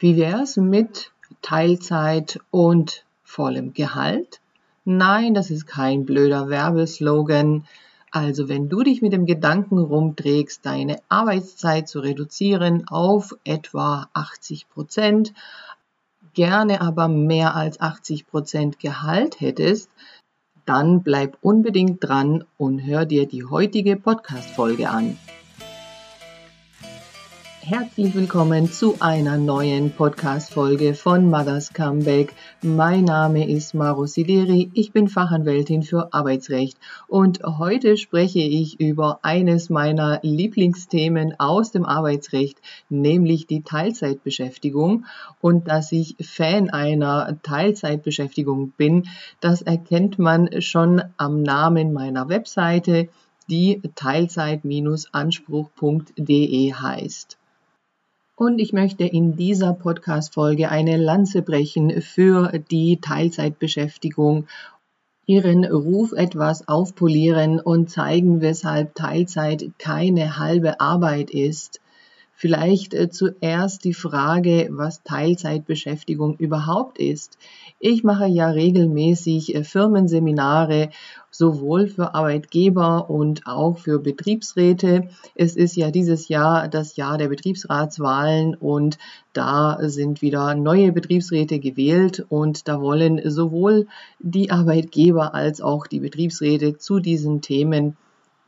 Wie wär's mit Teilzeit und vollem Gehalt? Nein, das ist kein blöder Werbeslogan. Also wenn du dich mit dem Gedanken rumträgst, deine Arbeitszeit zu reduzieren auf etwa 80 Prozent, gerne aber mehr als 80 Prozent Gehalt hättest, dann bleib unbedingt dran und hör dir die heutige Podcast-Folge an. Herzlich willkommen zu einer neuen Podcast-Folge von Mothers Comeback. Mein Name ist Maro Sideri. Ich bin Fachanwältin für Arbeitsrecht und heute spreche ich über eines meiner Lieblingsthemen aus dem Arbeitsrecht, nämlich die Teilzeitbeschäftigung. Und dass ich Fan einer Teilzeitbeschäftigung bin, das erkennt man schon am Namen meiner Webseite, die teilzeit-anspruch.de heißt. Und ich möchte in dieser Podcast-Folge eine Lanze brechen für die Teilzeitbeschäftigung, ihren Ruf etwas aufpolieren und zeigen, weshalb Teilzeit keine halbe Arbeit ist. Vielleicht äh, zuerst die Frage, was Teilzeitbeschäftigung überhaupt ist. Ich mache ja regelmäßig äh, Firmenseminare, sowohl für Arbeitgeber und auch für Betriebsräte. Es ist ja dieses Jahr das Jahr der Betriebsratswahlen und da sind wieder neue Betriebsräte gewählt und da wollen sowohl die Arbeitgeber als auch die Betriebsräte zu diesen Themen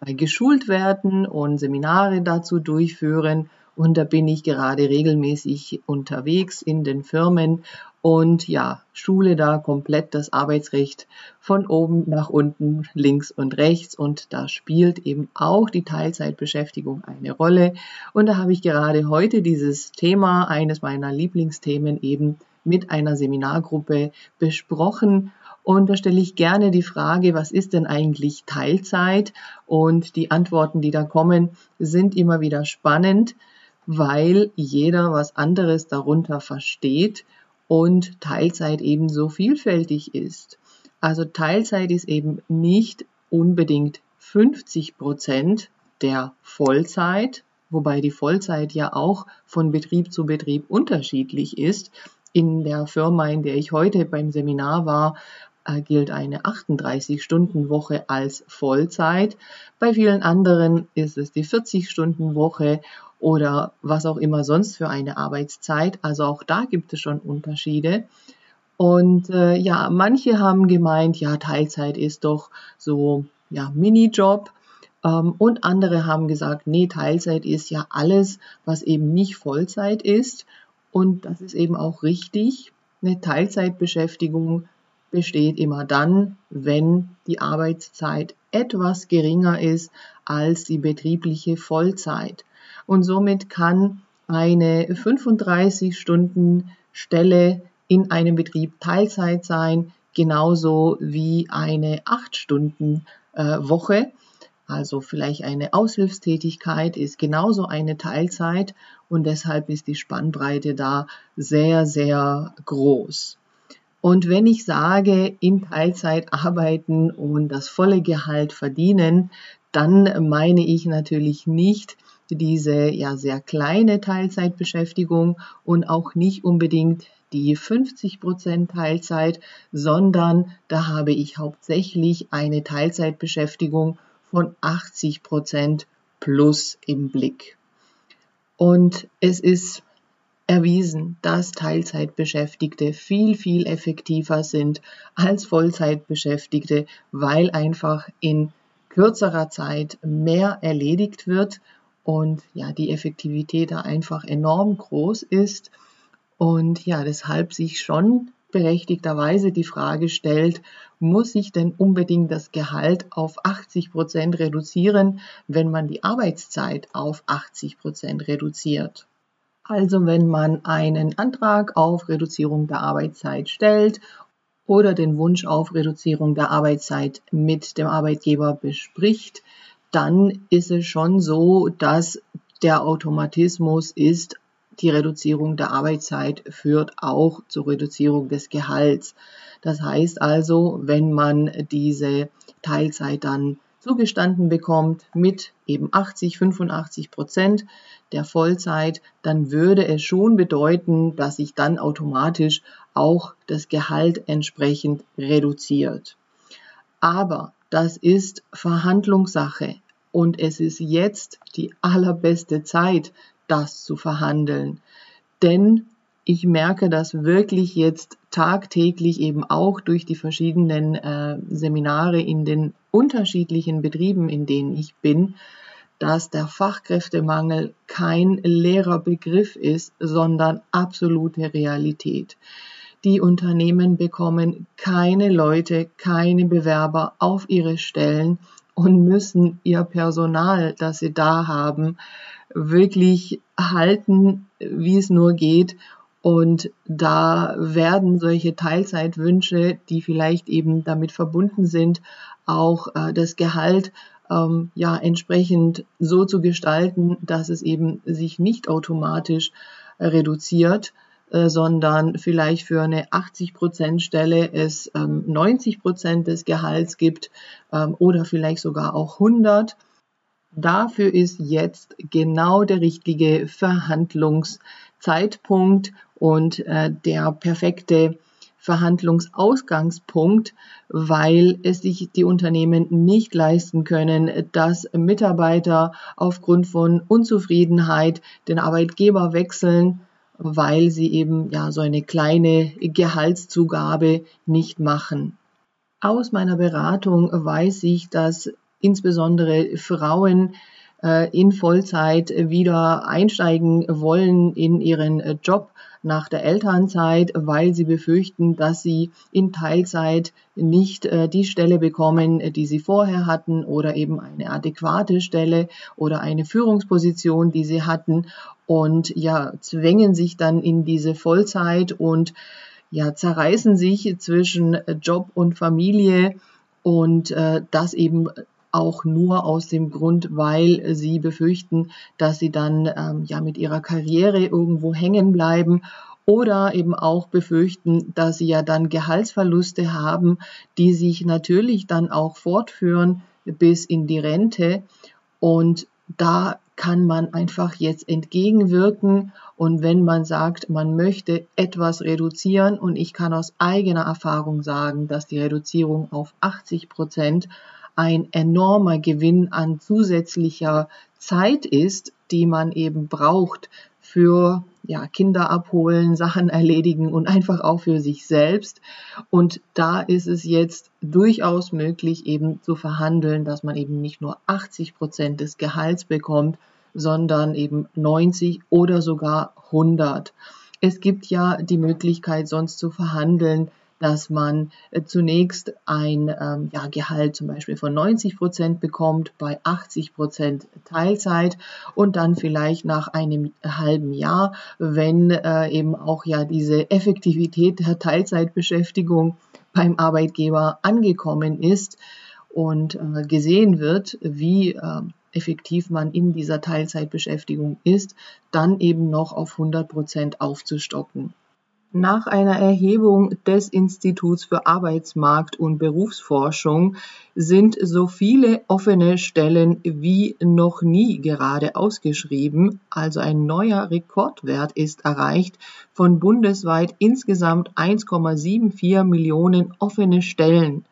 geschult werden und Seminare dazu durchführen und da bin ich gerade regelmäßig unterwegs in den Firmen und ja, schule da komplett das Arbeitsrecht von oben nach unten, links und rechts. Und da spielt eben auch die Teilzeitbeschäftigung eine Rolle. Und da habe ich gerade heute dieses Thema, eines meiner Lieblingsthemen eben mit einer Seminargruppe besprochen. Und da stelle ich gerne die Frage, was ist denn eigentlich Teilzeit? Und die Antworten, die da kommen, sind immer wieder spannend weil jeder was anderes darunter versteht und Teilzeit ebenso vielfältig ist. Also Teilzeit ist eben nicht unbedingt 50 Prozent der Vollzeit, wobei die Vollzeit ja auch von Betrieb zu Betrieb unterschiedlich ist. In der Firma, in der ich heute beim Seminar war, äh, gilt eine 38-Stunden-Woche als Vollzeit. Bei vielen anderen ist es die 40-Stunden-Woche oder was auch immer sonst für eine Arbeitszeit. Also auch da gibt es schon Unterschiede. Und äh, ja, manche haben gemeint, ja, Teilzeit ist doch so, ja, Minijob. Ähm, und andere haben gesagt, nee, Teilzeit ist ja alles, was eben nicht Vollzeit ist. Und das ist eben auch richtig. Eine Teilzeitbeschäftigung besteht immer dann, wenn die Arbeitszeit etwas geringer ist als die betriebliche Vollzeit. Und somit kann eine 35 Stunden Stelle in einem Betrieb Teilzeit sein, genauso wie eine 8 Stunden äh, Woche. Also vielleicht eine Aushilfstätigkeit ist genauso eine Teilzeit und deshalb ist die Spannbreite da sehr, sehr groß. Und wenn ich sage, in Teilzeit arbeiten und das volle Gehalt verdienen, dann meine ich natürlich nicht diese ja sehr kleine Teilzeitbeschäftigung und auch nicht unbedingt die 50 Prozent Teilzeit, sondern da habe ich hauptsächlich eine Teilzeitbeschäftigung von 80 Prozent plus im Blick. Und es ist erwiesen, dass Teilzeitbeschäftigte viel, viel effektiver sind als Vollzeitbeschäftigte, weil einfach in kürzerer Zeit mehr erledigt wird und ja, die Effektivität da einfach enorm groß ist und ja, deshalb sich schon berechtigterweise die Frage stellt, muss ich denn unbedingt das Gehalt auf 80 Prozent reduzieren, wenn man die Arbeitszeit auf 80 Prozent reduziert? Also wenn man einen Antrag auf Reduzierung der Arbeitszeit stellt oder den Wunsch auf Reduzierung der Arbeitszeit mit dem Arbeitgeber bespricht, dann ist es schon so, dass der Automatismus ist, die Reduzierung der Arbeitszeit führt auch zur Reduzierung des Gehalts. Das heißt also, wenn man diese Teilzeit dann zugestanden bekommt mit eben 80, 85 Prozent der Vollzeit, dann würde es schon bedeuten, dass sich dann automatisch auch das Gehalt entsprechend reduziert. Aber das ist Verhandlungssache und es ist jetzt die allerbeste Zeit, das zu verhandeln. Denn ich merke das wirklich jetzt tagtäglich eben auch durch die verschiedenen äh, Seminare in den unterschiedlichen Betrieben, in denen ich bin, dass der Fachkräftemangel kein leerer Begriff ist, sondern absolute Realität. Die Unternehmen bekommen keine Leute, keine Bewerber auf ihre Stellen und müssen ihr Personal, das sie da haben, wirklich halten, wie es nur geht und da werden solche Teilzeitwünsche, die vielleicht eben damit verbunden sind, auch äh, das Gehalt ähm, ja entsprechend so zu gestalten, dass es eben sich nicht automatisch äh, reduziert, äh, sondern vielleicht für eine 80 Prozent Stelle es ähm, 90 Prozent des Gehalts gibt ähm, oder vielleicht sogar auch 100. Dafür ist jetzt genau der richtige Verhandlungszeitpunkt und äh, der perfekte Verhandlungsausgangspunkt, weil es sich die Unternehmen nicht leisten können, dass Mitarbeiter aufgrund von Unzufriedenheit den Arbeitgeber wechseln, weil sie eben ja so eine kleine Gehaltszugabe nicht machen. Aus meiner Beratung weiß ich, dass insbesondere Frauen in Vollzeit wieder einsteigen wollen in ihren äh, Job nach der Elternzeit, weil sie befürchten, dass sie in Teilzeit nicht äh, die Stelle bekommen, die sie vorher hatten oder eben eine adäquate Stelle oder eine Führungsposition, die sie hatten. Und ja, zwängen sich dann in diese Vollzeit und ja, zerreißen sich zwischen Job und Familie. Und äh, das eben auch nur aus dem Grund, weil sie befürchten, dass sie dann ähm, ja mit ihrer Karriere irgendwo hängen bleiben oder eben auch befürchten, dass sie ja dann Gehaltsverluste haben, die sich natürlich dann auch fortführen bis in die Rente. Und da kann man einfach jetzt entgegenwirken. Und wenn man sagt, man möchte etwas reduzieren, und ich kann aus eigener Erfahrung sagen, dass die Reduzierung auf 80 Prozent ein enormer Gewinn an zusätzlicher Zeit ist, die man eben braucht für ja, Kinder abholen, Sachen erledigen und einfach auch für sich selbst. Und da ist es jetzt durchaus möglich, eben zu verhandeln, dass man eben nicht nur 80 Prozent des Gehalts bekommt, sondern eben 90 oder sogar 100. Es gibt ja die Möglichkeit, sonst zu verhandeln, dass man äh, zunächst ein ähm, ja, Gehalt zum Beispiel von 90 Prozent bekommt bei 80 Prozent Teilzeit und dann vielleicht nach einem halben Jahr, wenn äh, eben auch ja diese Effektivität der Teilzeitbeschäftigung beim Arbeitgeber angekommen ist und äh, gesehen wird, wie äh, effektiv man in dieser Teilzeitbeschäftigung ist, dann eben noch auf 100 Prozent aufzustocken. Nach einer Erhebung des Instituts für Arbeitsmarkt und Berufsforschung sind so viele offene Stellen wie noch nie gerade ausgeschrieben, also ein neuer Rekordwert ist erreicht von bundesweit insgesamt 1,74 Millionen offene Stellen.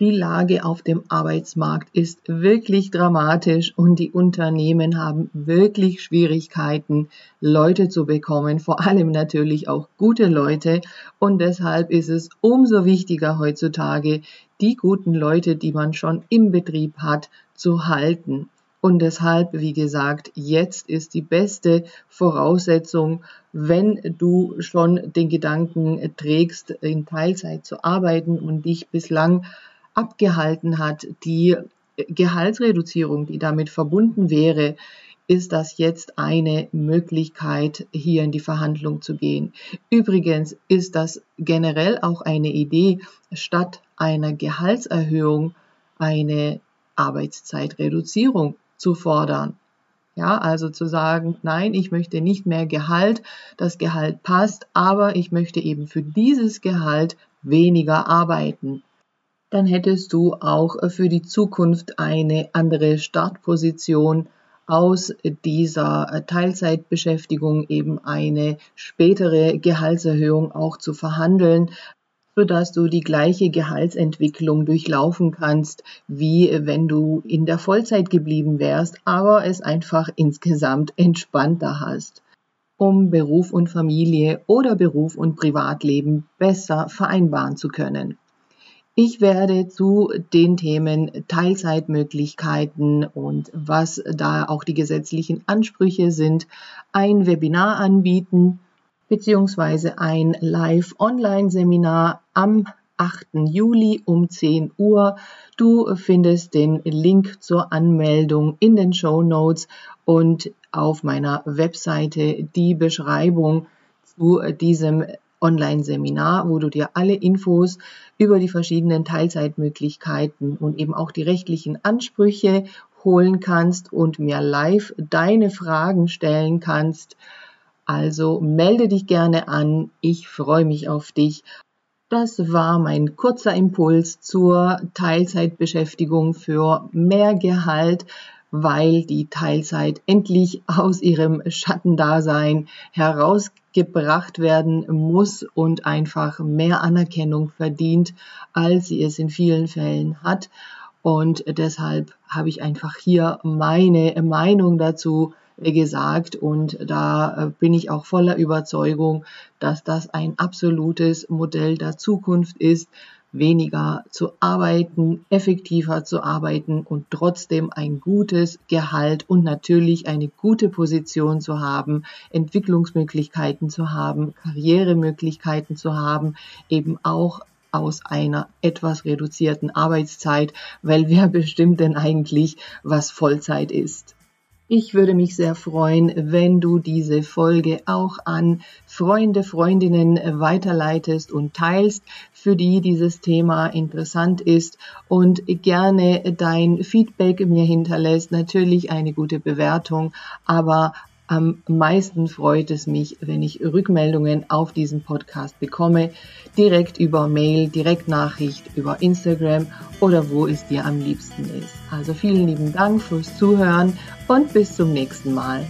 Die Lage auf dem Arbeitsmarkt ist wirklich dramatisch und die Unternehmen haben wirklich Schwierigkeiten, Leute zu bekommen, vor allem natürlich auch gute Leute. Und deshalb ist es umso wichtiger heutzutage, die guten Leute, die man schon im Betrieb hat, zu halten. Und deshalb, wie gesagt, jetzt ist die beste Voraussetzung, wenn du schon den Gedanken trägst, in Teilzeit zu arbeiten und dich bislang abgehalten hat, die Gehaltsreduzierung, die damit verbunden wäre, ist das jetzt eine Möglichkeit, hier in die Verhandlung zu gehen. Übrigens ist das generell auch eine Idee, statt einer Gehaltserhöhung eine Arbeitszeitreduzierung zu fordern. Ja, also zu sagen, nein, ich möchte nicht mehr Gehalt, das Gehalt passt, aber ich möchte eben für dieses Gehalt weniger arbeiten. Dann hättest du auch für die Zukunft eine andere Startposition aus dieser Teilzeitbeschäftigung eben eine spätere Gehaltserhöhung auch zu verhandeln, sodass du die gleiche Gehaltsentwicklung durchlaufen kannst, wie wenn du in der Vollzeit geblieben wärst, aber es einfach insgesamt entspannter hast, um Beruf und Familie oder Beruf und Privatleben besser vereinbaren zu können. Ich werde zu den Themen Teilzeitmöglichkeiten und was da auch die gesetzlichen Ansprüche sind, ein Webinar anbieten beziehungsweise ein Live-Online-Seminar am 8. Juli um 10 Uhr. Du findest den Link zur Anmeldung in den Show Notes und auf meiner Webseite die Beschreibung zu diesem Online-Seminar, wo du dir alle Infos über die verschiedenen Teilzeitmöglichkeiten und eben auch die rechtlichen Ansprüche holen kannst und mir live deine Fragen stellen kannst. Also melde dich gerne an. Ich freue mich auf dich. Das war mein kurzer Impuls zur Teilzeitbeschäftigung für mehr Gehalt weil die Teilzeit endlich aus ihrem Schattendasein herausgebracht werden muss und einfach mehr Anerkennung verdient, als sie es in vielen Fällen hat. Und deshalb habe ich einfach hier meine Meinung dazu gesagt und da äh, bin ich auch voller Überzeugung, dass das ein absolutes Modell der Zukunft ist, weniger zu arbeiten, effektiver zu arbeiten und trotzdem ein gutes Gehalt und natürlich eine gute Position zu haben, Entwicklungsmöglichkeiten zu haben, Karrieremöglichkeiten zu haben, eben auch aus einer etwas reduzierten Arbeitszeit, weil wer bestimmt denn eigentlich, was Vollzeit ist? Ich würde mich sehr freuen, wenn du diese Folge auch an Freunde, Freundinnen weiterleitest und teilst, für die dieses Thema interessant ist und gerne dein Feedback mir hinterlässt. Natürlich eine gute Bewertung, aber am meisten freut es mich, wenn ich Rückmeldungen auf diesen Podcast bekomme, direkt über Mail, Direktnachricht, über Instagram oder wo es dir am liebsten ist. Also vielen lieben Dank fürs Zuhören und bis zum nächsten Mal.